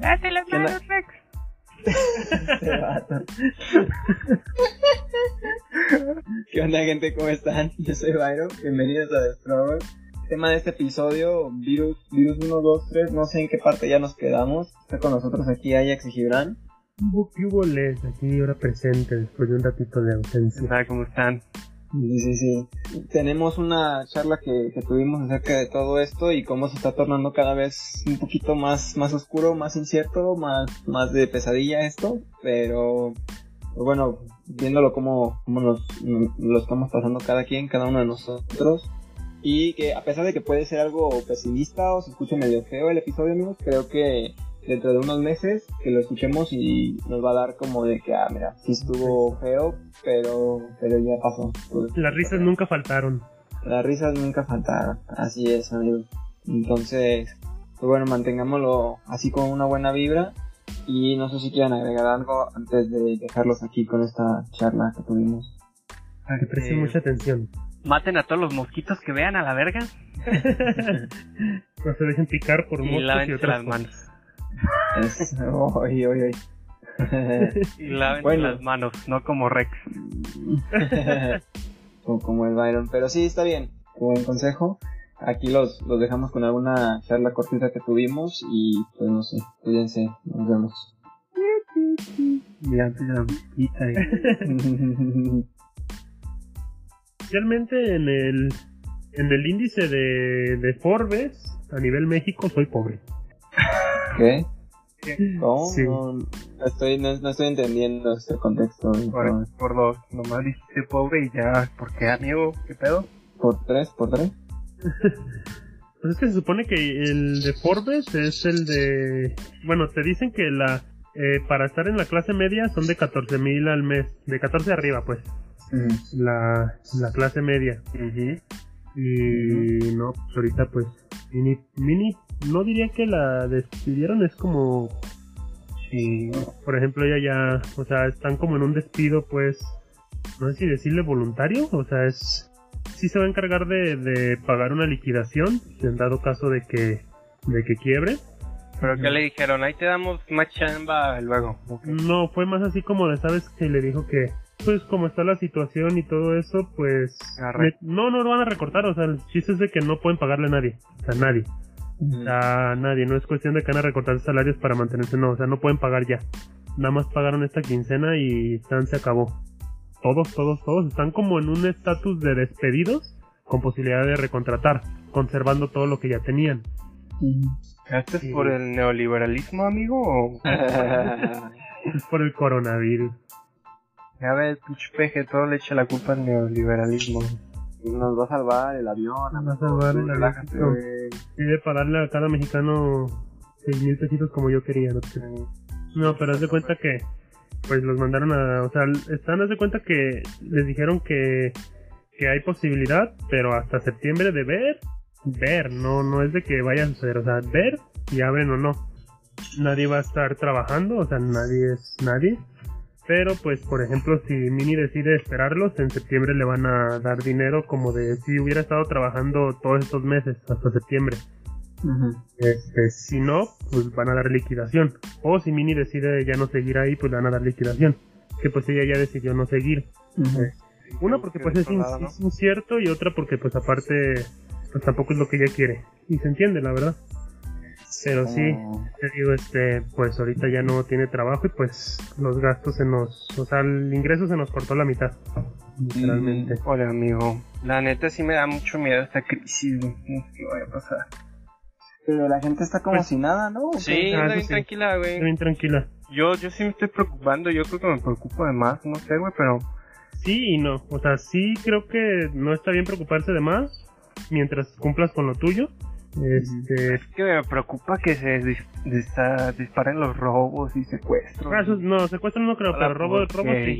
Date las manos, Rex. ¿Qué onda, gente? ¿Cómo están? Yo soy Byron. Bienvenidos a Destroyer. Tema de este episodio: Virus, Virus 1, 2, 3. No sé en qué parte ya nos quedamos. Está con nosotros aquí Ajax y Gibran. ¿Qué hubo les? Aquí ahora presente después de un ratito de ausencia. Hola, ¿cómo están? Sí, sí, sí. Tenemos una charla que, que tuvimos acerca de todo esto y cómo se está tornando cada vez un poquito más, más oscuro, más incierto, más, más de pesadilla esto, pero pues bueno, viéndolo como, como nos, lo estamos pasando cada quien, cada uno de nosotros. Y que a pesar de que puede ser algo pesimista o se escuche medio feo el episodio, amigos, creo que dentro de unos meses que lo escuchemos y nos va a dar como de que, ah, mira, sí estuvo feo, pero, pero ya pasó. Las risas nunca faltaron. Las risas nunca faltaron, así es, amigos. Entonces, pues bueno, mantengámoslo así con una buena vibra. Y no sé si quieren agregar algo antes de dejarlos aquí con esta charla que tuvimos. Que presten Eh, mucha atención. Maten a todos los mosquitos que vean a la verga No se dejen picar por y moscos y otras las cosas. manos. Es, oy, oy, oy. Y lávense Bueno. las manos, no como Rex. como, como el Byron. Pero sí, está bien. Buen consejo. Aquí los, los dejamos con alguna charla cortita que tuvimos y pues no sé, cuídense, nos vemos. Especialmente en el, en el índice de, de Forbes, a nivel México, soy pobre. ¿Qué? ¿Cómo? Sí. No, no estoy, no, no estoy entendiendo este contexto. Por, por dos, nomás dijiste pobre y ya, ¿por qué, amigo? ¿Qué pedo? ¿Por tres? ¿Por tres? Pues es que se supone que el de Forbes es el de... Bueno, te dicen que la eh, para estar en la clase media son de 14 mil al mes. De 14 arriba, pues. La, la clase media. Y no, pues ahorita pues... Mini, mini, no diría que la despidieron, es como... Sí. Por ejemplo, ella ya... O sea, están como en un despido, pues... No sé si decirle voluntario, o sea, es... Sí se va a encargar de, de pagar una liquidación, en dado caso de que, de que quiebre. ¿Pero qué le dijeron? Ahí te damos más chamba luego. No, fue más así como de, ¿sabes? Que le dijo que, pues como está la situación y todo eso, pues... Me- no, no lo van a recortar, o sea, el chiste es de que no pueden pagarle a nadie, o sea, nadie. A nadie, no es cuestión de que van a recortar salarios para mantenerse, no, o sea, no pueden pagar ya. Nada más pagaron esta quincena y tan se acabó. Todos, todos, todos están como en un estatus de despedidos con posibilidad de recontratar, conservando todo lo que ya tenían. ¿Esto es Sí. por el neoliberalismo, amigo? O... Es por el coronavirus. Ya ves, pinche peje, todo le echa la culpa al neoliberalismo. Nos va a salvar el avión. Nos va a salvar el avión. Debe pagarle a cada mexicano seis mil pesitos como yo quería, no. No, pero haz de cuenta que pues los mandaron a, o sea, están haz de cuenta que les dijeron que que hay posibilidad, pero hasta septiembre de ver, ver, no no es de que vaya a suceder, o sea, ver si abren o no. Nadie va a estar trabajando, o sea, nadie es nadie. Pero pues, por ejemplo, si Mini decide esperarlos, en septiembre le van a dar dinero como de si hubiera estado trabajando todos estos meses, hasta septiembre. Este, si no, pues van a dar liquidación. O si Mini decide ya no seguir ahí, pues le van a dar liquidación. Que pues ella ya decidió no seguir. Ujú. Una porque pues es, in- Recordado, ¿no? es incierto y otra porque pues aparte pues tampoco es lo que ella quiere. Y se entiende, la verdad. Pero sí, Oh. te digo, este, pues ahorita ya no tiene trabajo y pues los gastos se nos, o sea, el ingreso se nos cortó la mitad. Literalmente. Hola, amigo. La neta sí me da mucho miedo esta crisis, güey. No sé qué vaya a pasar. Pero la gente está como Pues- si nada, ¿no? Sí, Ah, anda eso bien sí. tranquila, güey. bien tranquila. Yo, yo sí me estoy preocupando. Yo creo que me preocupo de más. No sé, güey, pero... Sí y no. O sea, sí creo que no está bien preocuparse de más mientras cumplas con lo tuyo. Este, Es que me preocupa que se dis- disparen los robos y secuestros. ah, eso- no, secuestro no creo, pero robo, robo sí.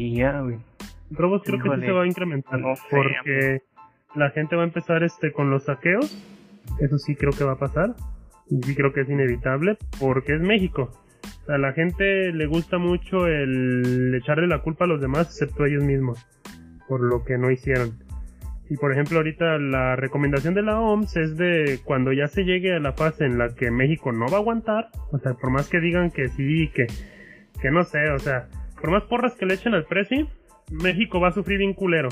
Robos creo que sí se va a incrementar. No sé, porque la gente va a empezar este con los saqueos. Eso sí creo que va a pasar. Y sí creo que es inevitable. Porque es México. O sea, a la gente le gusta mucho el echarle la culpa a los demás, excepto a ellos mismos. Por lo que no hicieron. Y por ejemplo, ahorita la recomendación de la OMS es de cuando ya se llegue a la fase en la que México no va a aguantar, o sea, por más que digan que sí, que, que no sé, o sea, por más porras que le echen al precio, México va a sufrir bien culero.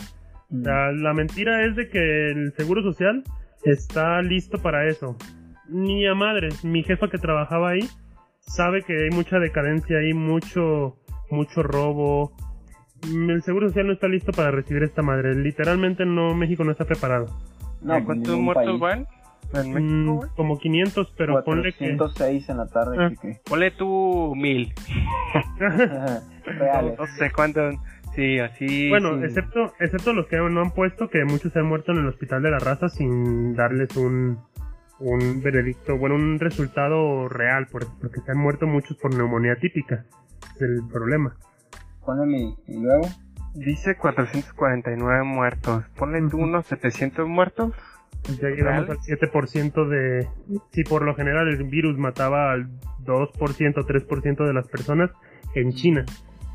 O sea, la mentira es de que el Seguro Social está listo para eso. Ni a madres, mi jefa que trabajaba ahí sabe que hay mucha decadencia ahí, mucho, mucho robo. Mm, El Seguro Social no está listo para recibir esta madre. Literalmente no, México no está preparado. No, pues ¿Cuántos muertos país. van? En Mm, México, como 500, pero ponle que... 406 en la tarde, Ah. chique. Ponle tú mil. Reales. No sé cuántos. Sí, así. Bueno, sí. excepto, excepto los que no han puesto, que muchos se han muerto en el hospital de la raza sin darles un, un veredicto, bueno, un resultado real, por- porque se han muerto muchos por neumonía típica. Es el problema. Ponle mi. Y luego. Dice 449 muertos. Ponle tú unos 700 muertos. Ya llegamos al 7% de... Si por lo general el virus mataba al 2%, 3% de las personas, en China.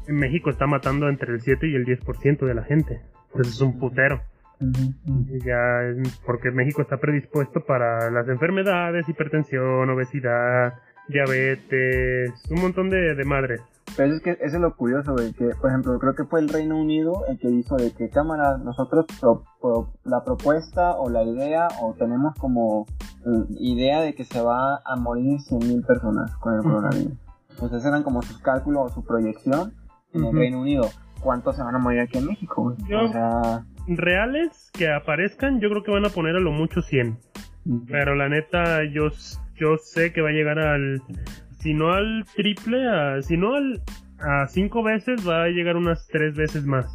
En México está matando entre el 7 y el 10% de la gente. Entonces es un putero. Y ya es- porque México está predispuesto para las enfermedades, hipertensión, obesidad, diabetes, un montón de, de madres. Pero es que eso es lo curioso, güey, que por ejemplo creo que fue el Reino Unido el que hizo de que cámara, nosotros pro- pro- la propuesta o la idea o tenemos como eh, idea de que se va a morir 100.000 personas con el Ujú. coronavirus. Entonces eran como sus cálculos o su proyección en el Ujú. Reino Unido. ¿Cuántos se van a morir aquí en México? Yo- O sea... Reales que aparezcan, yo creo que van a poner a lo mucho 100. Pero la neta, yo, yo sé que va a llegar al. Si no al triple, a, si no al, a cinco veces, va a llegar unas tres veces más.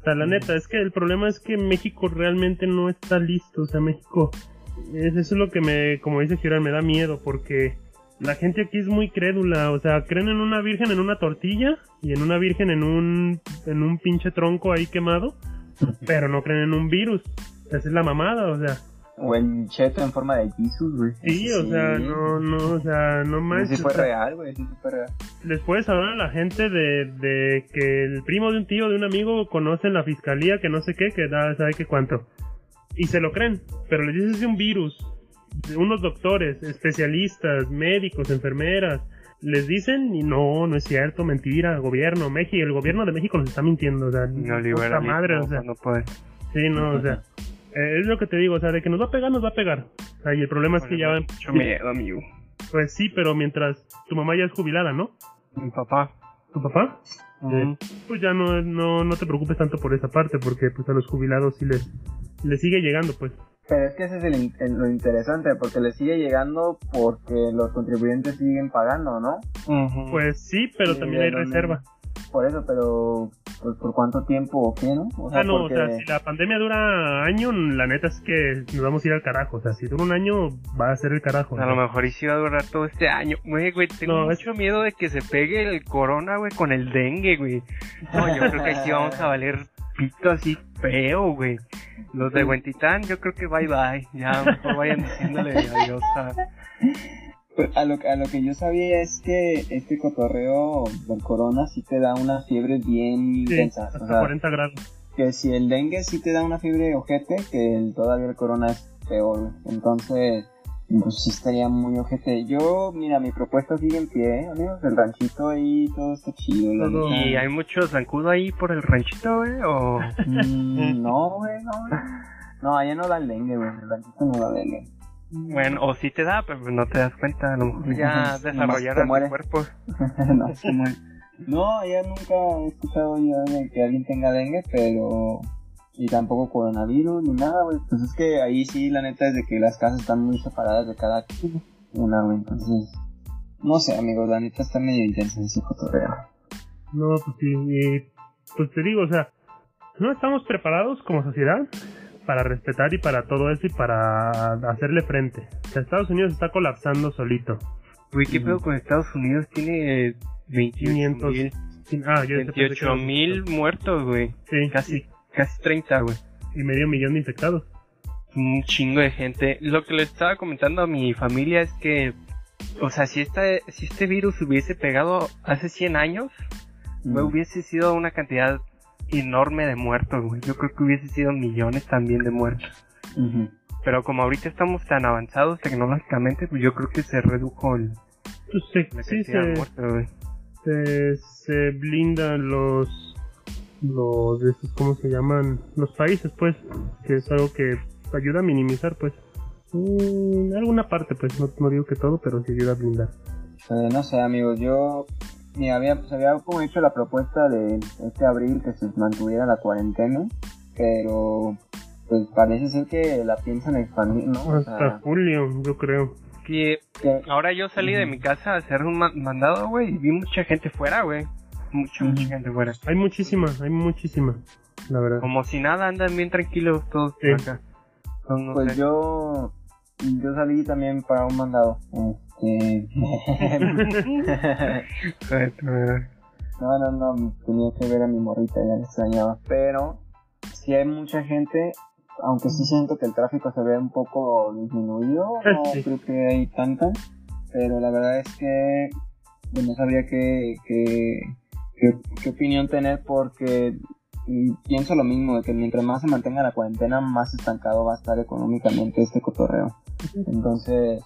O sea, la neta, es que el problema es que México realmente no está listo. O sea, México. es- Eso es lo que me, como dice Giral, me da miedo porque la gente aquí es muy crédula. O sea, creen en una virgen en una tortilla y en una virgen en un, en un pinche tronco ahí quemado, pero no creen en un virus. Esa es la mamada, o sea. O el cheto en forma de Jesus, güey. Sí, o sea, no, no, o sea, no manches. sí fue real, güey, sí fue real. les puedes hablar a la gente de, de que el primo de un tío, de un amigo, conoce en la fiscalía que no sé qué, que da, sabe qué cuánto. Y se lo creen, pero les dices de un virus, de unos doctores, especialistas, médicos, enfermeras, les dicen y no, no es cierto, mentira, gobierno, México, el gobierno de México nos está mintiendo, o sea, No madre, o sea, no puede. sí, no, o sea, eh, es lo que te digo, o sea, de que nos va a pegar, nos va a pegar. O sea, y el problema es que ya, Mucho miedo, amigo. pues sí, pero mientras tu mamá ya es jubilada, ¿no? Mi papá. ¿Tu papá? Ujú. Pues ya no, no, no te preocupes tanto por esa parte, porque pues a los jubilados sí les, les sigue llegando, pues. Pero es que ese es el lo interesante, porque le sigue llegando porque los contribuyentes siguen pagando, ¿no? Pues sí, pero Sí, también hay no. Por eso, pero pues, ¿por cuánto tiempo o qué, no? O Ah, no, porque... o sea, si la pandemia dura año, la neta es que nos vamos a ir al carajo. O sea, si dura un año, va a ser el carajo. A lo mejor y sí va a durar todo este año. Güey, güey, tengo No, es- mucho miedo de que se pegue el corona, güey, con el dengue, güey. No, yo creo que sí vamos a valer pito así feo, güey. Los de Huentitán, yo creo que bye bye. Ya, mejor vayan diciéndole adiós a... A, lo, a lo que yo sabía es que este cotorreo del corona sí te da unas fiebres bien Sí, intensas. hasta o sea, 40 grados. que si el dengue sí te da una fiebre ojete, que el, todavía el corona es peor. Entonces, pues sí estaría muy ojete. Yo, mira, mi propuesta sigue en pie, amigos. El ranchito ahí, todo está chido. Todo-. ¿Y hay mucho zancudo ahí por el ranchito, güey? ¿O...? Mm, no, güey, no. güey. No, allá no da el dengue, güey. El ranchito no da dengue. Bueno, o sí te da, pero pues no te das cuenta. A lo mejor ya desarrollaron muere. tu cuerpo. no, se muere. No, ya nunca he escuchado yo de que alguien tenga dengue, pero... Y tampoco coronavirus ni nada, güey. Pues es que ahí sí, la neta es de que las casas están muy separadas de cada una, güey. Entonces... No sé, amigos, la neta está medio intensa ese cotorreo. No, pues sí. Pues te digo, o sea, no estamos preparados como sociedad para respetar y para todo eso y para hacerle frente. O sea, Estados Unidos está colapsando solito. Güey, ¿qué pedo con Estados Unidos? Tiene 28 500. mil, Ah, yo pensé que 28 era- mil muertos, güey. Sí, Casi, casi 30, güey. y medio millón de infectados. Un chingo de gente. Lo que le estaba comentando a mi familia es que, o sea, si, esta, si este virus hubiese pegado hace 100 años, güey, Mm. hubiese sido una cantidad enorme de muertos, güey. Yo creo que hubiese sido millones también de muertos. Pero como ahorita estamos tan avanzados tecnológicamente, pues yo creo que se redujo el, Pues sí, la sí se, muertos, güey. se, se blindan los los ¿cómo se llaman? Los países, pues, que es algo que ayuda a minimizar, pues, alguna parte, pues, no, no digo que todo, pero sí ayuda a blindar. Eh, no sé, amigos, yo me había, pues, había como hecho la propuesta de este abril que se mantuviera la cuarentena, pero pues parece ser que la piensan expandir, ¿no? O Hasta sea, julio, yo creo. Que que- ahora yo salí de mi casa a hacer un ma- mandado, güey, y vi mucha gente fuera, güey. Mucha, mucha gente fuera. Hay muchísima, hay muchísima, la verdad. Como si nada, andan bien tranquilos todos Sí. por acá. No, no pues sé. yo yo salí también para un mandado. Este... No, no, no, tenía que ver a mi morrita, ya la extrañaba. Pero si hay mucha gente, aunque sí siento que el tráfico se ve un poco disminuido, no Sí. creo que hay tanta. Pero la verdad es que no sabría qué, qué, qué, qué opinión tener porque pienso lo mismo, de que mientras más se mantenga la cuarentena, más estancado va a estar económicamente este cotorreo. Entonces,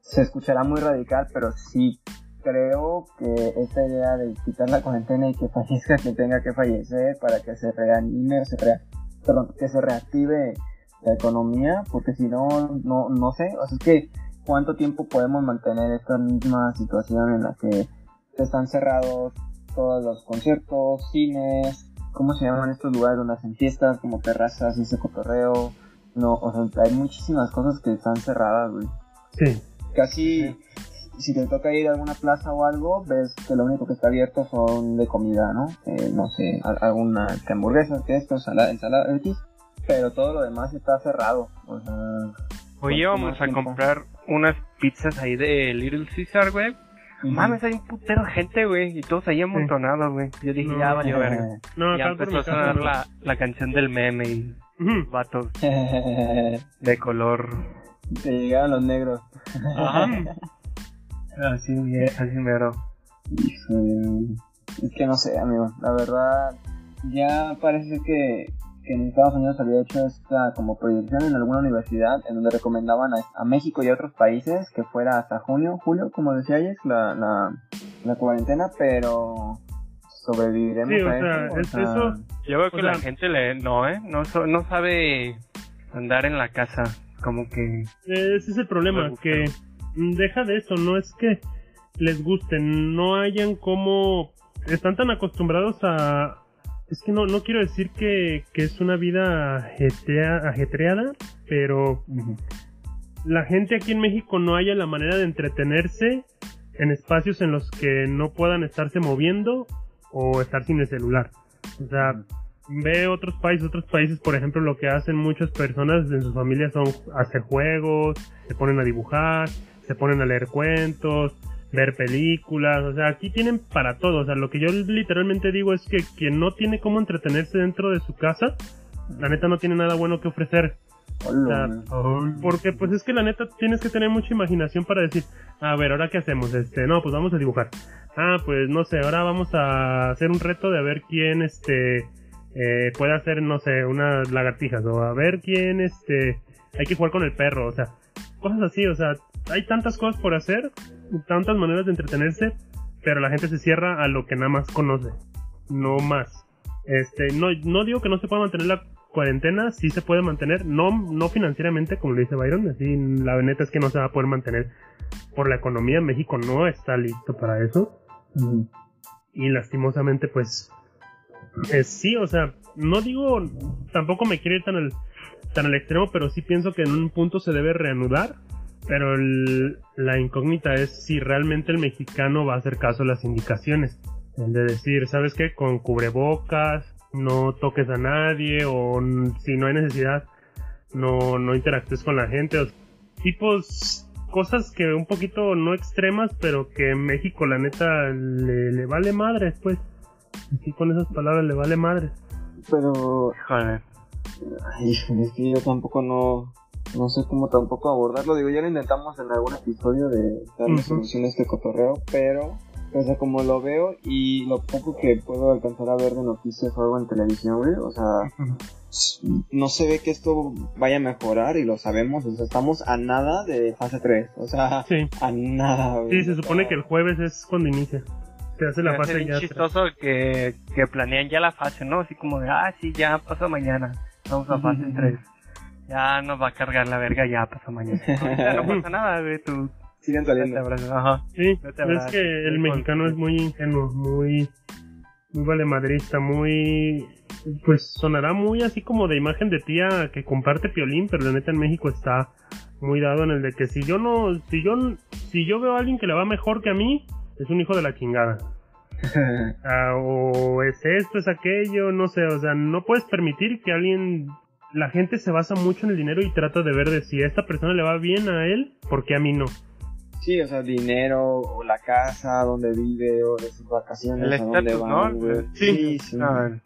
se escuchará muy radical, pero sí creo que esta idea de quitar la cuarentena y que fallezca quien tenga que fallecer para que se reanime se rea- perdón, que se reactive la economía, porque si no, no, no sé, o sea, es que cuánto tiempo podemos mantener esta misma situación en la que están cerrados todos los conciertos, cines, ¿cómo se llaman estos lugares donde hacen fiestas, como terrazas y ese cotorreo? No, o sea, hay muchísimas cosas que están cerradas, güey Sí, casi si te toca ir a alguna plaza o algo, ves que lo único que está abierto son de comida, ¿no? Eh, no sé, a- alguna que hamburguesas, que esto, ensalada, ensalada X, pero todo lo demás está cerrado. O sea, Oye, ¿cuánto vamos más a tiempo? comprar unas pizzas ahí de Little Caesar, güey. Mames, hay un putero de gente, güey, y todos ahí amontonados, güey. Yo dije, No. ya valió verga. no, ya empezó a sonar no. la, la canción del meme y. vatos de color. Te llegaron los negros. Ajá. Así, bien, así mero. Es que no sé, amigo. La verdad, ya parece que, que en Estados Unidos había hecho esta como proyección en alguna universidad en donde recomendaban a, a México y a otros países que fuera hasta junio, julio, como decía Alex, la, la, la cuarentena, pero sobreviviremos Sí, o a sea, eso. o es sea, eso. Yo veo O que la sea- gente le, no, eh, no, so- no sabe andar en la casa, como que... Ese es el problema, que deja de eso, no es que les guste, no hayan como... Están tan acostumbrados a... Es que no, no quiero decir que, que es una vida ajetrea- ajetreada, pero la gente aquí en México no haya la manera de entretenerse en espacios en los que no puedan estarse moviendo o estar sin el celular. O sea, ve otros países, otros países, por ejemplo, lo que hacen muchas personas en sus familias son hacer juegos, se ponen a dibujar, se ponen a leer cuentos, ver películas, o sea, aquí tienen para todo, o sea, lo que yo literalmente digo es que quien no tiene cómo entretenerse dentro de su casa, la neta no tiene nada bueno que ofrecer. Hola, Porque pues es que la neta tienes que tener mucha imaginación para decir, a ver, ahora qué hacemos, este, no, pues vamos a dibujar. Ah, pues no sé, ahora vamos a hacer un reto de a ver quién, este, eh, puede hacer, no sé, unas lagartijas, o a ver quién, este, hay que jugar con el perro, o sea, cosas así, o sea, hay tantas cosas por hacer, tantas maneras de entretenerse, pero la gente se cierra a lo que nada más conoce, no más. Este, no, no digo que no se pueda mantener la cuarentena, sí se puede mantener, no, no financieramente, como lo dice Byron, así la neta es que no se va a poder mantener por la economía, México no está listo para eso, y lastimosamente pues eh, sí, o sea, no digo, tampoco me quiero ir tan al, tan al extremo, pero sí pienso que en un punto se debe reanudar, pero el- la incógnita es si realmente el mexicano va a hacer caso a las indicaciones. El de decir, ¿sabes qué? Con cubrebocas, no toques a nadie, o si no hay necesidad, no, no interactúes con la gente. O tipos, cosas que un poquito no extremas, pero que en México la neta le, le vale madres, pues. Así con esas palabras le vale madres. Pero Joder. Ay, es que yo tampoco no, no sé cómo tampoco abordarlo. Digo, ya lo intentamos en algún episodio de darle Ujú. solución a este cotorreo, pero O sea, como lo veo y lo poco que puedo alcanzar a ver de noticias o algo en televisión, güey, o sea, no se ve que esto vaya a mejorar y lo sabemos, o sea, estamos a nada de fase 3, o sea, Sí. a nada, güey. Sí, se supone que el jueves es cuando inicia. Se hace la fase ya. chistoso que, que planean ya la fase, ¿no? Así como de, ah, sí, ya pasa mañana. Vamos a fase 3. Ya nos va a cargar la verga, ya pasa mañana. No, ya no pasa nada, güey, tú. Siguen te saliendo. abrazas, Ajá. Sí, No te es que el mexicano es muy ingenuo, muy, muy valemadrista, muy, pues sonará muy así como de imagen de tía que comparte piolín, pero la neta en México está muy dado en el de que si yo no, si yo, si yo veo a alguien que le va mejor que a mí, es un hijo de la chingada. Ah, o es esto, es aquello, no sé, o sea, no puedes permitir que alguien, la gente se basa mucho en el dinero y trata de ver de si a esta persona le va bien a él, ¿por qué a mí no? Sí, o sea, dinero, o la casa donde vive, o de sus vacaciones, El a dónde estatus, van, ¿no? güey. Sí, sí. No, no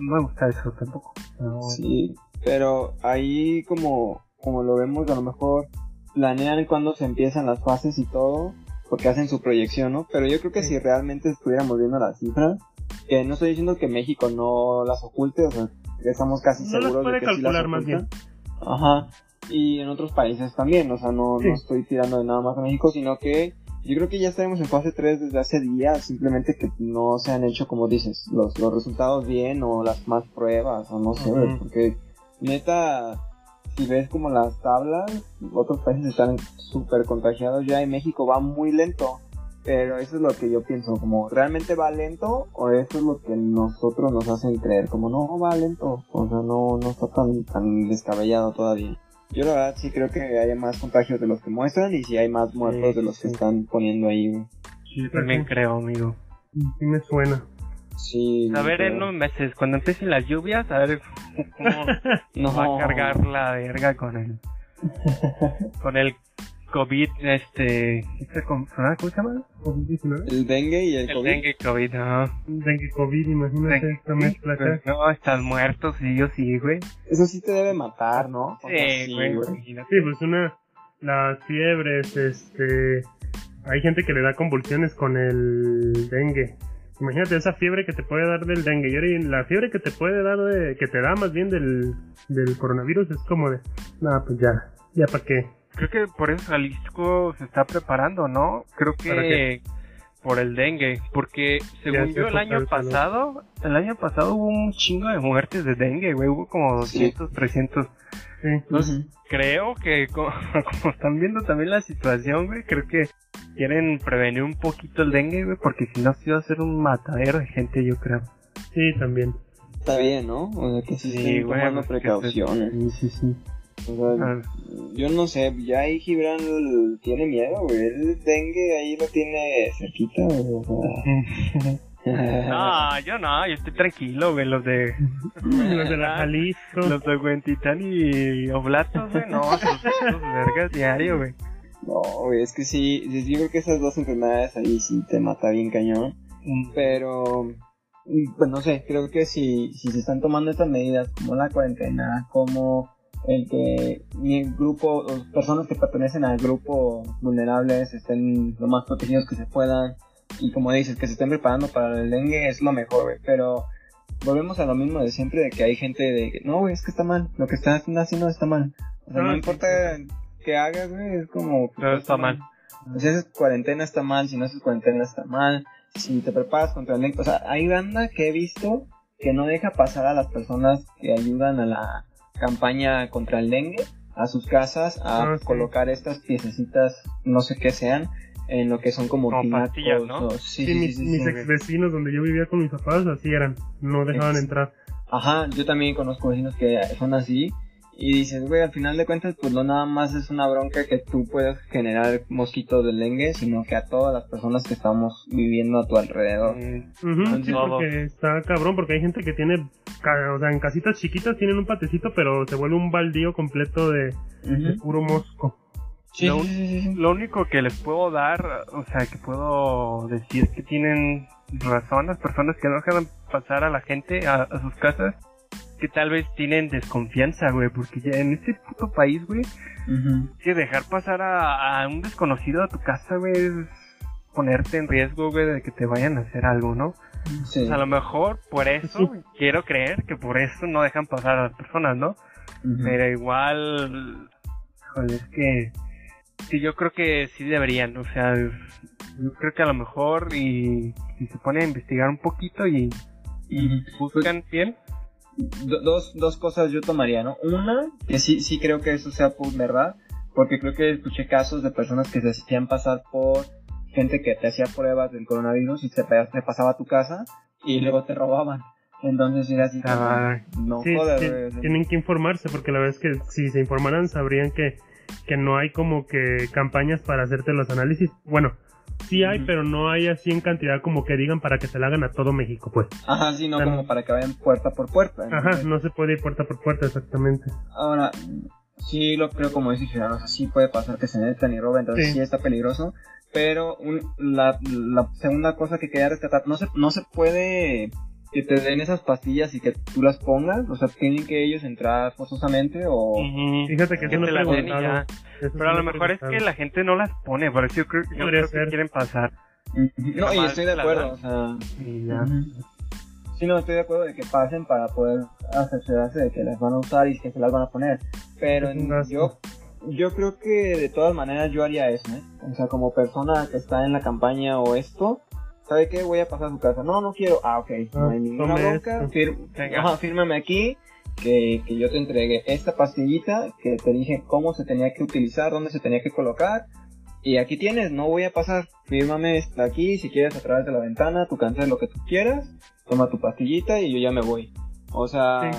me gusta eso tampoco. No. Sí, pero ahí como, como lo vemos, a lo mejor planean cuando se empiezan las fases y todo, porque hacen su proyección, ¿no? Pero yo creo que Sí. si realmente estuviéramos viendo las cifras, que no estoy diciendo que México no las oculte, o sea, estamos casi No seguros de que sí las calcular más oculta. Ajá. Y en otros países también, o sea, no, Sí. no estoy tirando de nada más a México, sino que yo creo que ya estaremos en fase 3 desde hace días, simplemente que no se han hecho, como dices, los, los resultados bien o las más pruebas, o no sé, porque neta, si ves como las tablas, otros países están súper contagiados ya y México va muy lento. Pero eso es lo que yo pienso, como realmente va lento o eso es lo que nosotros nos hacen creer, como no va lento, o sea, no, no está tan, tan descabellado todavía. Yo la verdad sí creo que haya más contagios de los que muestran y sí hay más muertos de los que sí. están poniendo ahí, güey. Yo también creo, amigo. Sí me suena. Sí. A ver, en unos meses, cuando empiecen las lluvias, a ver cómo no. va a cargar la verga con el con el COVID, este, este ¿cómo cómo se llama? COVID-19. El dengue y el, El COVID. dengue COVID, ajá. Dengue COVID, imagínate Dengue, esta mezcla acá. No, están muertos, sí, yo sí, güey. Eso sí te debe matar, ¿no? Sea, Sí, güey, imagínate. Sí, pues una, las fiebres, este, hay gente que le da convulsiones con el dengue. Imagínate esa fiebre que te puede dar del dengue. Y la fiebre que te puede dar de, que te da más bien del, del coronavirus es como de, nada, pues ya, ya para qué. Creo que por eso Jalisco se está preparando, ¿no? Creo ¿Para que por el dengue, porque según se yo el año pasado, el año pasado hubo un chingo de muertes de dengue, güey, hubo como Sí. 200, 300. Sí. Entonces, creo que co- como, están viendo también la situación, güey, creo que quieren prevenir un poquito el dengue, güey, porque si no se va a hacer un matadero de gente, yo creo. Sí, también. Está bien, ¿no? O sea, que sí, Sí, estén güey, tomando precauciones. Sí, sí, sí. O sea, Ah, yo no sé, ya ahí Gibran tiene miedo, güey. El dengue ahí lo tiene cerquita, güey. O sea. No, yo no, yo estoy tranquilo, güey, los de... Los de la Jalisco. Los de Huentitán y Oblatos, güey, no, sus, sus vergas diario, güey. No, güey, es que sí, yo creo que esas dos enfermedades ahí sí te mata bien cañón. Pero, mm, pues no sé, creo que si, si se están tomando estas medidas, como la cuarentena, como el que mi grupo, o personas que pertenecen al grupo vulnerables estén lo más protegidos que se puedan, y como dices, que se estén preparando para el dengue, es lo mejor, güey, pero volvemos a lo mismo de siempre, de que hay gente de que, no, güey, es que está mal, lo que están haciendo está mal. O sea, no importa que hagas, güey, es como... Todo está mal. Si haces cuarentena está mal, si no haces cuarentena está mal, si te preparas contra el dengue, o sea, hay banda que he visto que no deja pasar a las personas que ayudan a la campaña contra el dengue a sus casas a Ah, sí. colocar estas piececitas, no sé qué sean, en lo que son como, Como tinacos pastillas, ¿no? o- sí, Sí, sí, mis, mis sí. ex vecinos donde yo vivía con mis papás así eran, no dejaban Ex- entrar. Ajá, yo también conozco vecinos que son así. Y dices, güey, al final de cuentas, pues no nada más es una bronca que tú puedas generar mosquitos del dengue, sino que a todas las personas que estamos viviendo a tu alrededor. Sí, Entonces, porque está cabrón, porque hay gente que tiene, o sea, en casitas chiquitas tienen un patecito, pero se vuelve un baldío completo de, de puro mosco. Sí, Lo- sí, sí, sí. Lo único que les puedo dar, o sea, que puedo decir que tienen razón las personas que no dejan pasar a la gente a, a sus casas, que tal vez tienen desconfianza, güey, porque ya en este puto país, güey, Ujú. que dejar pasar a, a un desconocido a tu casa, güey, es ponerte en riesgo, güey, de que te vayan a hacer algo, ¿no? Sí. Pues a lo mejor por eso, quiero creer que por eso no dejan pasar a las personas, ¿no? Pero igual, es que sí, yo creo que sí deberían, o sea, yo creo que a lo mejor y si se pone a investigar un poquito y, buscan bien, Do- dos, dos cosas yo tomaría, ¿no? Una, que sí, sí creo que eso sea por verdad, porque creo que escuché casos de personas que se hacían pasar por gente que te hacía pruebas del coronavirus y te, te pasaba a tu casa y luego te robaban. Entonces era así, Ah, no Sí, joder, sí, tienen que informarse porque la verdad es que si se informaran sabrían que, que no hay como que campañas para hacerte los análisis. Bueno, sí hay, pero no hay así en cantidad como que digan para que se la hagan a todo México, pues. Ajá, sí, no Claro. como para que vayan puerta por puerta. Ajá, no se puede ir puerta por puerta exactamente. Ahora, sí lo creo como dice Gerardo, o sea, sí puede pasar que se metan y roben, entonces Sí. sí, está peligroso. Pero un- la, la segunda cosa que quería rescatar, no se, no se puede que te den esas pastillas y que tú las pongas, o sea, tienen que ellos entrar forzosamente o... Fíjate que eso no te las den y ya. Eso Pero a lo mejor es que la gente no las pone, por eso yo creo, yo creo que quieren pasar No, y estoy de acuerdo, o sea... y ya. Sí, no, estoy de acuerdo de que pasen para poder asegurarse de que las van a usar y que se las van a poner. Pero yo, yo creo que de todas maneras yo haría eso, ¿eh? O sea, como persona que está en la campaña o esto, ¿sabe qué? Voy a pasar a su casa. No, no quiero. Ah, ok, no hay ninguna bronca. Fir-. Ajá, fírmame aquí que, que yo te entregué esta pastillita, que te dije cómo se tenía que utilizar, dónde se tenía que colocar. Y aquí tienes, no voy a pasar. Fírmame aquí, si quieres a través de la ventana, tú cancelas lo que tú quieras, toma tu pastillita y yo ya me voy. O sea, Sí.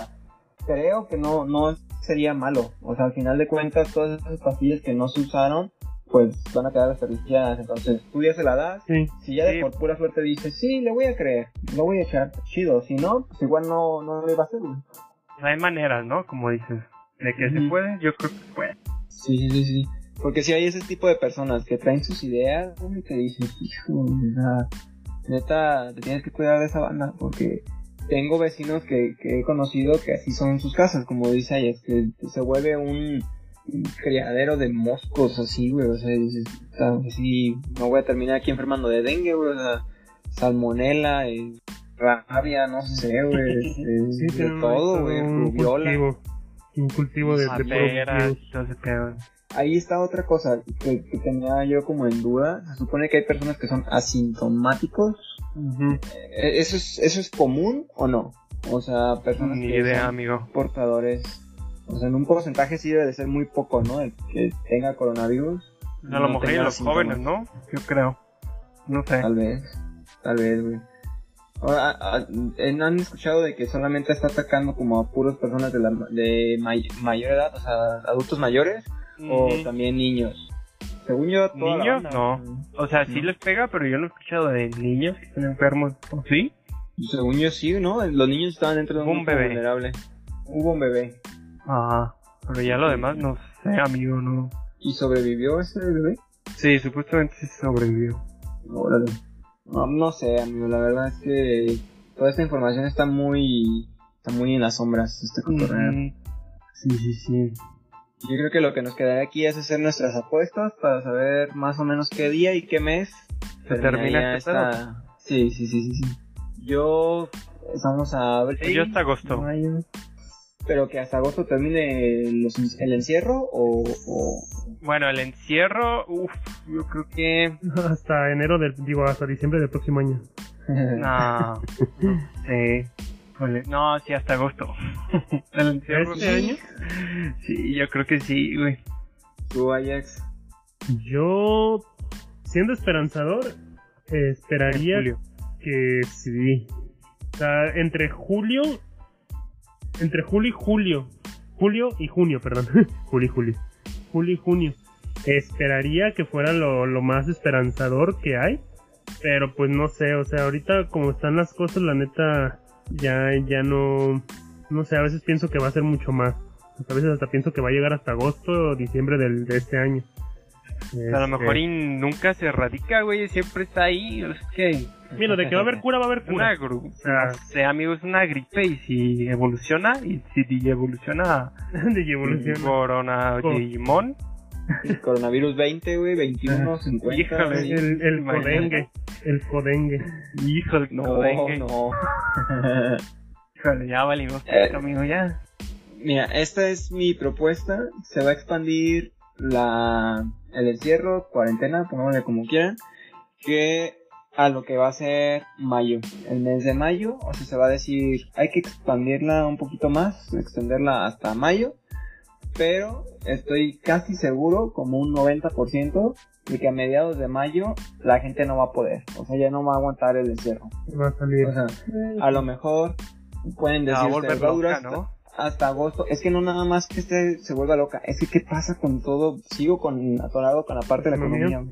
creo que no, no sería malo. O sea, al final de cuentas, todas esas pastillas que no se usaron, pues van a quedar desperdiciadas. Entonces, tú ya se la das. Sí, Si ya de Sí. por pura suerte dices, sí, le voy a creer, lo voy a echar, chido. Si no, pues igual no, no le va a hacer, güey. Hay maneras, ¿no? Como dices, de que se puede, yo creo que puede. Sí, sí, sí. Porque si hay ese tipo de personas que traen sus ideas, güey, te dices, hijo, o sea, neta, te tienes que cuidar de esa banda, porque tengo vecinos que, que he conocido que así son sus casas, como dice Ajax, que se vuelve un criadero de moscos así, güey, o sea, dices, "Puta, sí, no voy a terminar aquí enfermando de dengue, güey, o sea, salmonela, eh, rabia, no sé, güey, este, sí, de todo, güey, un rubiola. cultivo. Un cultivo de, de ese pedo. Ahí está otra cosa que, que tenía yo como en duda. Se supone que hay personas que son asintomáticos. Eh, ¿Eso es, ¿Eso es común o no? O sea, personas Ni que idea, son amigo. portadores. O sea, en un porcentaje sí debe de ser muy poco, ¿no? El que tenga coronavirus. A lo no mejor los síntomas. jóvenes, ¿no? Yo creo. No sé. Tal vez. Tal vez, güey. Ahora, a- a- ¿no han escuchado de que solamente está atacando como a puras personas de, la, de may- mayor edad? O sea, adultos mayores. o también niños. Según yo, toda la ¿Niños? banda. No. O sea, sí ¿No? les pega, pero yo no he escuchado de niños que están enfermos. ¿O ¿Sí? Según yo sí, ¿no? Los niños estaban dentro de un, Hubo un bebé. vulnerable. Hubo un bebé. Ajá. Pero ya lo demás no sé, amigo, no. ¿Y sobrevivió ese bebé? Sí, supuestamente sí sobrevivió. Órale. No, no sé, amigo, la verdad es que toda esta información está muy está muy en las sombras, este cotorreo. Ujú. Sí, sí, sí. Yo creo que lo que nos quedaría aquí es hacer nuestras apuestas para saber más o menos qué día y qué mes Se termina este esta... Sí, sí, sí, sí, sí. Yo estamos a abril, Yo hasta agosto. mayo, pero que hasta agosto termine los- el encierro o, o- Bueno, el encierro, uff, yo creo que... Hasta enero del, digo, hasta diciembre del próximo año. No, no sé. Híjole, No, sí, hasta agosto. el encierro. ¿Este año? Sí, yo creo que sí, güey. Tú, Ajax. Yo, siendo esperanzador, esperaría que sí. O sea, entre julio, entre julio y julio, julio y junio, perdón, julio y julio, julio y junio, esperaría que fuera lo, lo más esperanzador que hay, pero pues no sé, o sea, ahorita como están las cosas, la neta, ya, ya no, no sé, a veces pienso que va a ser mucho más. A veces hasta pienso que va a llegar hasta agosto o diciembre del, de este año. A lo Este, mejor y nunca se erradica, güey, siempre está ahí. Es que Mira, de que va a haber cura, va a haber es una cura. gru- sea- sé, amigo, es una gripe y si evoluciona, y si evoluciona evoluciona. Corona Co- Digimon, El coronavirus 20, güey, 21, 50. Híjole. güey. El, el codengue. El codengue. Híjole, No, codengue. no. Híjole, ya valimos, Eh. amigo, ya. Mira, esta es mi propuesta. Se va a expandir la el encierro, cuarentena, pongámosle como quieran, que a lo que va a ser mayo. El mes de mayo, o sea, se va a decir, hay que expandirla un poquito más, extenderla hasta mayo, pero estoy casi seguro, como un 90%, de que a mediados de mayo la gente no va a poder. O sea, ya no va a aguantar el encierro. Va a salir. O sea, a lo mejor pueden La va a decir, volver va a durar loca, ¿no? Hasta agosto. Es que no nada más que este se vuelva loca. Es que qué pasa con todo. Sigo con atorado con la parte de la Economía.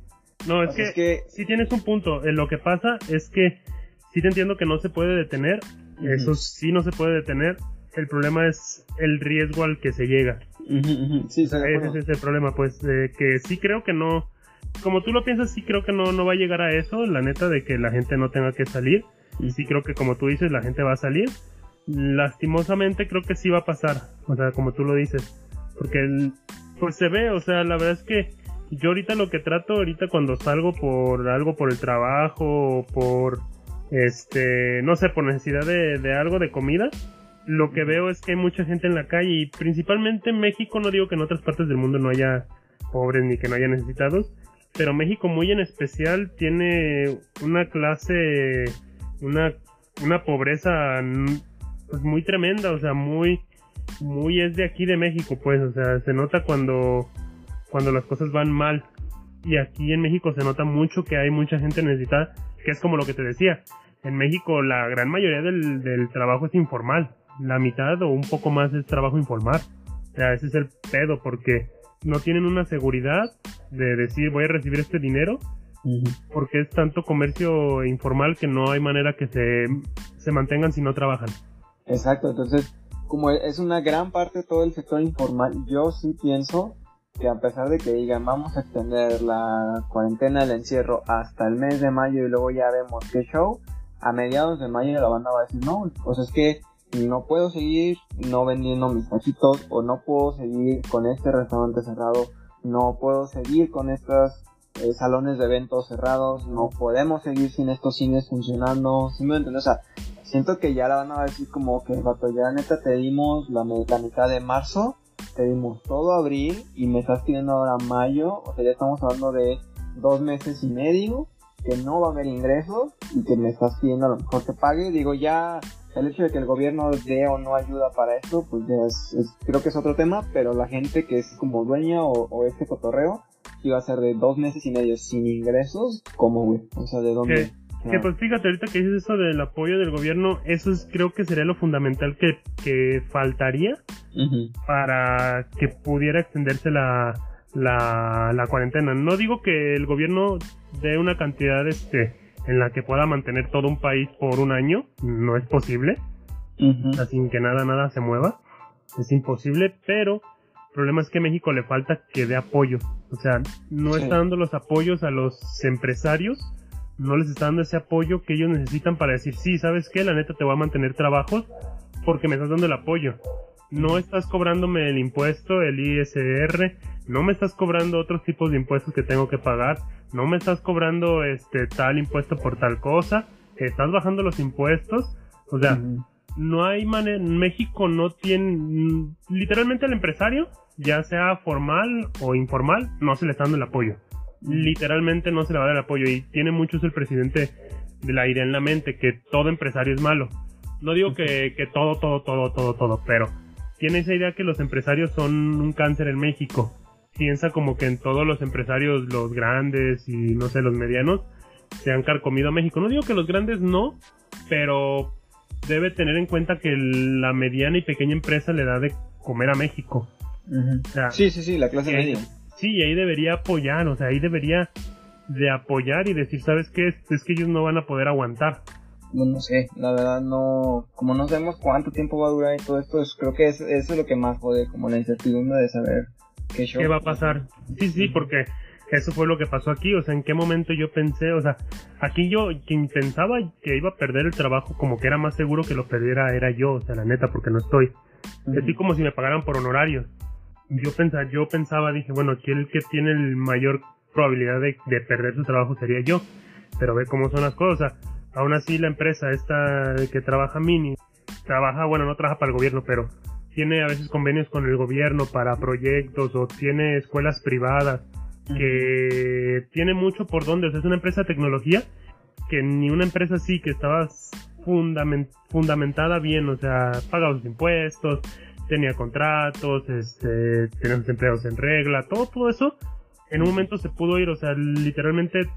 No, es que, sea, es que sí tienes un punto. Eh, Lo que pasa es que sí te entiendo que no se puede detener. Eso sí no se puede detener. El problema es el riesgo al que se llega. Sí, Ese es el problema, pues, de que sí creo que no, como tú lo piensas, sí creo que no, no va a llegar a eso, la neta, de que la gente no tenga que salir. Y sí creo que como tú dices, la gente va a salir. Lastimosamente creo que sí va a pasar, o sea, como tú lo dices. Porque, el- pues se ve, o sea, la verdad es que yo ahorita lo que trato, ahorita cuando salgo por algo, por el trabajo, o por, este, no sé, por necesidad de, de algo de comida, lo que veo es que hay mucha gente en la calle y principalmente en México, no digo que en otras partes del mundo no haya pobres ni que no haya necesitados, pero México muy en especial tiene una clase, una, una pobreza pues muy tremenda, o sea, muy, muy es de aquí de México, pues, o sea, se nota cuando, cuando las cosas van mal. Y aquí en México se nota mucho que hay mucha gente necesitada, que es como lo que te decía. En México la gran mayoría del, del trabajo es informal. La mitad o un poco más es trabajo informal. O sea, ese es el pedo, porque no tienen una seguridad de decir voy a recibir este dinero, porque es tanto comercio informal que no hay manera que se, se mantengan si no trabajan. Exacto, entonces, como es una gran parte de todo el sector informal, yo sí pienso que a pesar de que digan vamos a extender la cuarentena del encierro hasta el mes de mayo y luego ya vemos qué show, a mediados de mayo la banda va a decir, no, pues es que no puedo seguir no vendiendo mis taquitos o no puedo seguir con este restaurante cerrado, no puedo seguir con estos eh, salones de eventos cerrados, no podemos seguir sin estos cines funcionando, ¿sí me entiendes? Siento que ya la van a decir como que, vato, ya neta te dimos la, la mitad de marzo, te dimos todo abril y me estás pidiendo ahora mayo, o sea, ya estamos hablando de dos meses y medio, que no va a haber ingresos y que me estás pidiendo a lo mejor te pague, digo, ya el hecho de que el gobierno dé o no ayuda para esto, pues ya es- creo que es otro tema, pero la gente que es como dueña o, o este cotorreo, iba a ser de dos meses y medio sin ingresos, ¿cómo, güey? O sea, ¿de dónde? Que pues fíjate, ahorita que dices eso del apoyo del gobierno, eso es, creo que sería lo fundamental que, que faltaría para que pudiera extenderse la, la, la cuarentena. No digo que el gobierno dé una cantidad este, en la que pueda mantener todo un país por un año, no es posible, o sea, sin que nada, nada se mueva, es imposible, pero el problema es que México le falta que dé apoyo, o sea, no Sí. está dando los apoyos a los empresarios, no les está dando ese apoyo que ellos necesitan para decir, sí, ¿sabes qué? La neta te voy a mantener trabajos porque me estás dando el apoyo. No estás cobrándome el impuesto, el ISR, no me estás cobrando otros tipos de impuestos que tengo que pagar, no me estás cobrando este tal impuesto por tal cosa, estás bajando los impuestos, o sea, no hay manera, México no tiene, literalmente al empresario, ya sea formal o informal, no se le está dando el apoyo. Literalmente no se le va a dar el apoyo y tiene muchos el presidente de la idea en la mente que todo empresario es malo. No digo que, que todo, todo, todo, todo, todo, pero tiene esa idea que los empresarios son un cáncer en México. Piensa como que en todos los empresarios, los grandes y no sé, los medianos, se han carcomido a México. No digo que los grandes no, pero debe tener en cuenta que la mediana y pequeña empresa le da de comer a México. Ujú. O sea, Sí, sí, sí, la clase Sí. media. Sí, y ahí debería apoyar, o sea, ahí debería de apoyar y decir, ¿sabes qué? Es, es que ellos no van a poder aguantar. No, no sé, la verdad no, como no sabemos cuánto tiempo va a durar y todo esto, es- creo que es, eso es lo que más jode, como la incertidumbre de saber qué show. ¿Qué va a pasar? Sí, sí, porque eso fue lo que pasó aquí, o sea, ¿en qué momento yo pensé? O sea, aquí yo, quien pensaba que iba a perder el trabajo, como que era más seguro que lo perdiera era yo, o sea, la neta, porque no estoy. Así como si me pagaran por honorarios. Yo pensaba, yo pensaba, dije, bueno, aquí el que tiene el mayor probabilidad de, de perder su trabajo sería yo. Pero ve cómo son las cosas. Aún así la empresa esta que trabaja Mini, trabaja, bueno, no trabaja para el gobierno, pero tiene a veces convenios con el gobierno para proyectos o tiene escuelas privadas que tiene mucho por donde, o sea, es una empresa de tecnología que ni una empresa así que estaba fundament, fundamentada bien, o sea, pagaba sus impuestos, tenía contratos, este, tenía sus empleados en regla, todo, todo eso, en un momento se pudo ir, o sea, literalmente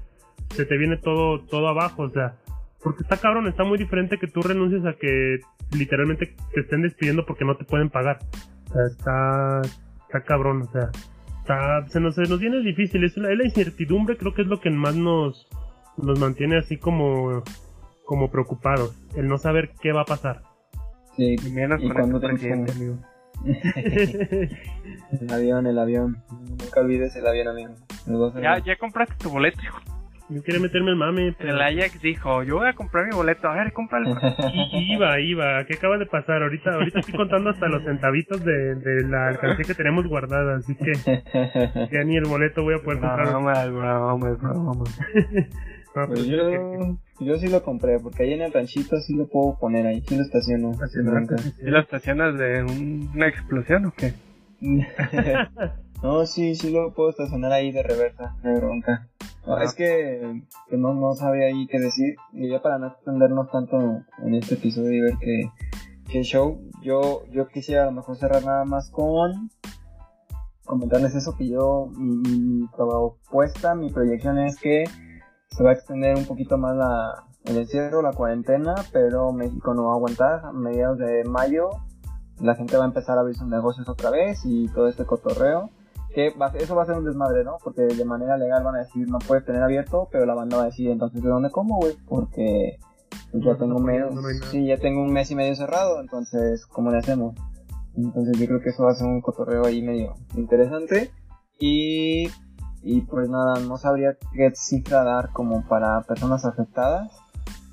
se te viene todo, todo abajo, o sea, porque está cabrón, está muy diferente que tú renuncies a que literalmente te estén despidiendo porque no te pueden pagar. O sea, está, está cabrón, o sea, está, se nos, se nos viene difícil, es la, es la incertidumbre creo que es lo que más nos, nos mantiene así como, como preocupados, el no saber qué va a pasar. Sí, Y menos ¿Y con cuándo este te presidente, amigo. el avión, el avión. Nunca olvides el avión, amigo. Ya, ya compraste tu boleto, hijo. Yo quería meterme el mame, pero... El Ajax dijo, yo voy a comprar mi boleto. A ver, cómpralo. Iba, iba, ¿qué acaba de pasar? Ahorita, ahorita estoy contando hasta los centavitos de, de la alcancía que tenemos guardada, así que ya ni el boleto voy a poder comprar. Broma, broma, broma. No, Pues pero yo, yo sí lo compré, porque ahí en el ranchito sí lo puedo poner ahí, sí lo estaciono. ¿Y lo estacionas de un- una explosión o qué? no, sí, sí lo puedo estacionar ahí de reversa, hay bronca. No, Ah. Es que, que no, no sabía ahí qué decir, y ya para no extendernos tanto en este episodio y ver que, que show, yo, yo quisiera a lo mejor cerrar nada más con comentarles eso, que yo, mi, mi propuesta, mi proyección es que se va a extender un poquito más la, el encierro, la cuarentena, pero México no va a aguantar. A mediados de mayo la gente va a empezar a abrir sus negocios otra vez y todo este cotorreo. Que va eso va a ser un desmadre, ¿no? Porque de manera legal van a decir no puedes tener abierto, pero la banda va a decir entonces de dónde como, güey, porque ya tengo un mes, sí, ya tengo un mes y medio cerrado, entonces ¿cómo le hacemos? Entonces yo creo que eso va a ser un cotorreo ahí medio interesante y y pues nada, no sabría qué cifra dar como para personas afectadas,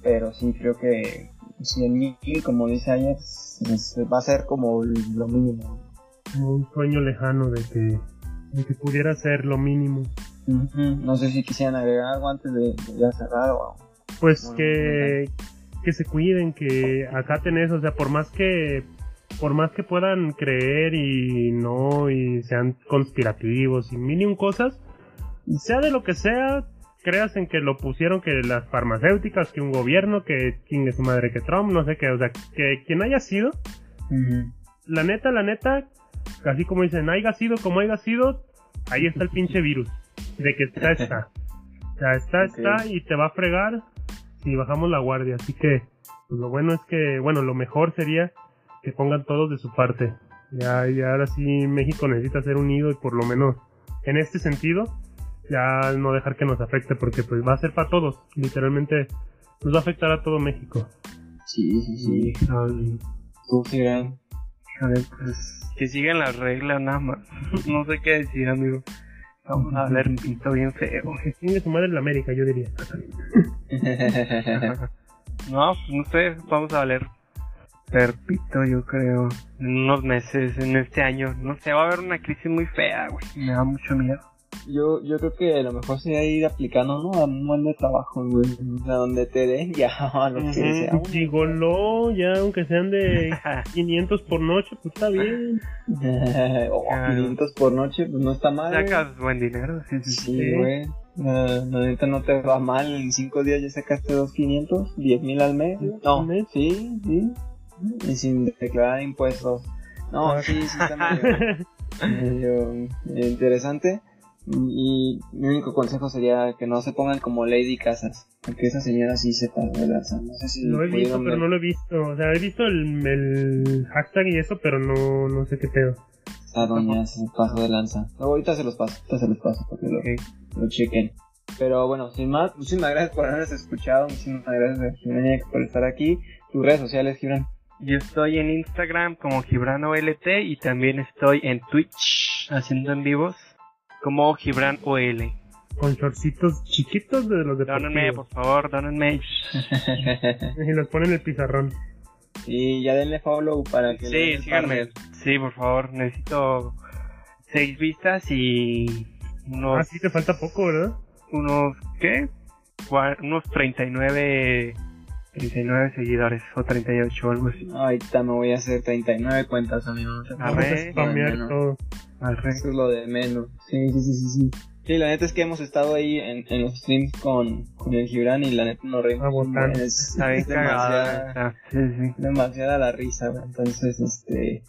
pero sí creo que 100 mil, como dice Ajax, es- va a ser como lo mínimo. como un sueño lejano de que, de que pudiera ser lo mínimo. No sé si quisieran agregar algo antes de, de ya cerrar o... Pues Bueno, que, que se cuiden, que acaten eso, o sea, por más que por más que puedan creer y no y sean conspirativos y mil y un cosas, sea de lo que sea, creas en que lo pusieron que las farmacéuticas, que un gobierno, que chingue su madre, que Trump, no sé qué, o sea, que quien haya sido, la neta, la neta, así como dicen, haya sido como haya sido, ahí está el pinche virus. De que está, está. O sea, está, está y te va a fregar si bajamos la guardia. Así que, pues lo bueno es que, bueno, lo mejor sería que pongan todos de su parte. Ya, ya ahora sí México necesita ser unido y por lo menos en este sentido, ya no dejar que nos afecte porque pues va a ser para todos. Literalmente nos va a afectar a todo México. Sí, sí, sí. Tú, Sigan. híjole, pues que sigan las reglas nada más. No sé qué decir, amigo. Vamos a ver pito bien feo. Que chingue su madre la América, yo diría. No, pues no sé, vamos a valer perpito, yo creo. En unos meses, en este año. No sé, va a haber una crisis muy fea, güey. Me da mucho miedo. Yo, yo creo que a lo mejor sería ir aplicando, ¿no? A un buen de trabajo, güey. O sea, donde te den ya a lo que sea. güey. Gigoló, ya aunque sean de 500 por noche, pues está bien. oh, Claro. 500 por noche, pues no está mal. güey. Sacas buen dinero, sí, sí, sí. Sí, güey. La la neta no te va mal. En 5 días ya sacaste 2.500, 10.000 al mes. No, ¿Al mes? sí, sí. Y sin declarar impuestos. No, Ah. sí, sí está medio, medio interesante. Y mi único consejo sería que no se pongan como Lady Casas. Porque esa señora sí se pasó de lanza. No sé si Lo he visto, pero no lo he visto. O sea, he visto el, el hashtag y eso, pero no, no sé qué pedo. Esa doña se pasó de lanza. No, ahorita se los paso, ahorita se los paso para que lo, lo chequen. Pero bueno, sin más, muchísimas gracias por habernos escuchado, muchísimas gracias Gibran, por estar aquí. Tus redes sociales, Gibran. Yo estoy en Instagram como Gibrano LT y también estoy en Twitch haciendo en vivos como Gibran OL. Con shortcitos chiquitos de los Dónenme, por deportivos. favor, dónenme. Y los ponen en el pizarrón. y ya denle follow para que Sí, síganme. Sí, por favor, necesito seis vistas y unos, Ah, sí, te falta poco, ¿verdad? unos, ¿qué? Unos 39, 39 seguidores o 38 o algo así. Ahorita me voy a hacer 39 cuentas, amigo. no te A Vamos ver. a preocupes. spamear Bueno, todo. Arre. Eso es lo de menos. Sí, sí, sí, sí, sí. Sí, la neta es que hemos estado ahí en, en los streams con, con el Gibran y la neta nos reímos. Ah. Es, Está bien es demasiada, está- Sí, sí. demasiada la risa, güey. Entonces, este,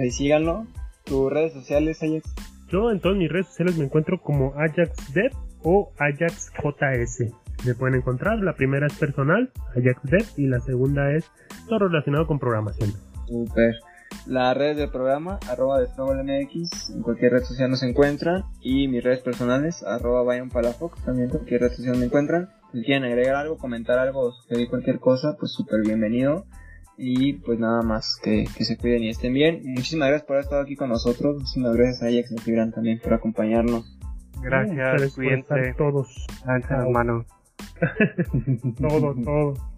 ahí síganlo. Tus redes sociales, Ajax. Yo en todas mis redes sociales me encuentro como AjaxDev o AjaxJS. Me pueden encontrar, la primera es personal, AjaxDev, y la segunda es todo relacionado con programación. Super. Las redes del programa, arroba MX, en cualquier red social nos encuentran. Y mis redes personales, arroba Palafox, también en cualquier red social me encuentran. Si quieren agregar algo, comentar algo o sugerir cualquier cosa, pues súper bienvenido. Y pues nada más, que, que se cuiden y estén bien. Muchísimas gracias por haber estado aquí con nosotros. Muchísimas gracias a Ajax y a Gibran también por acompañarnos. Gracias, cuídense. todos, las manos. todo, todo.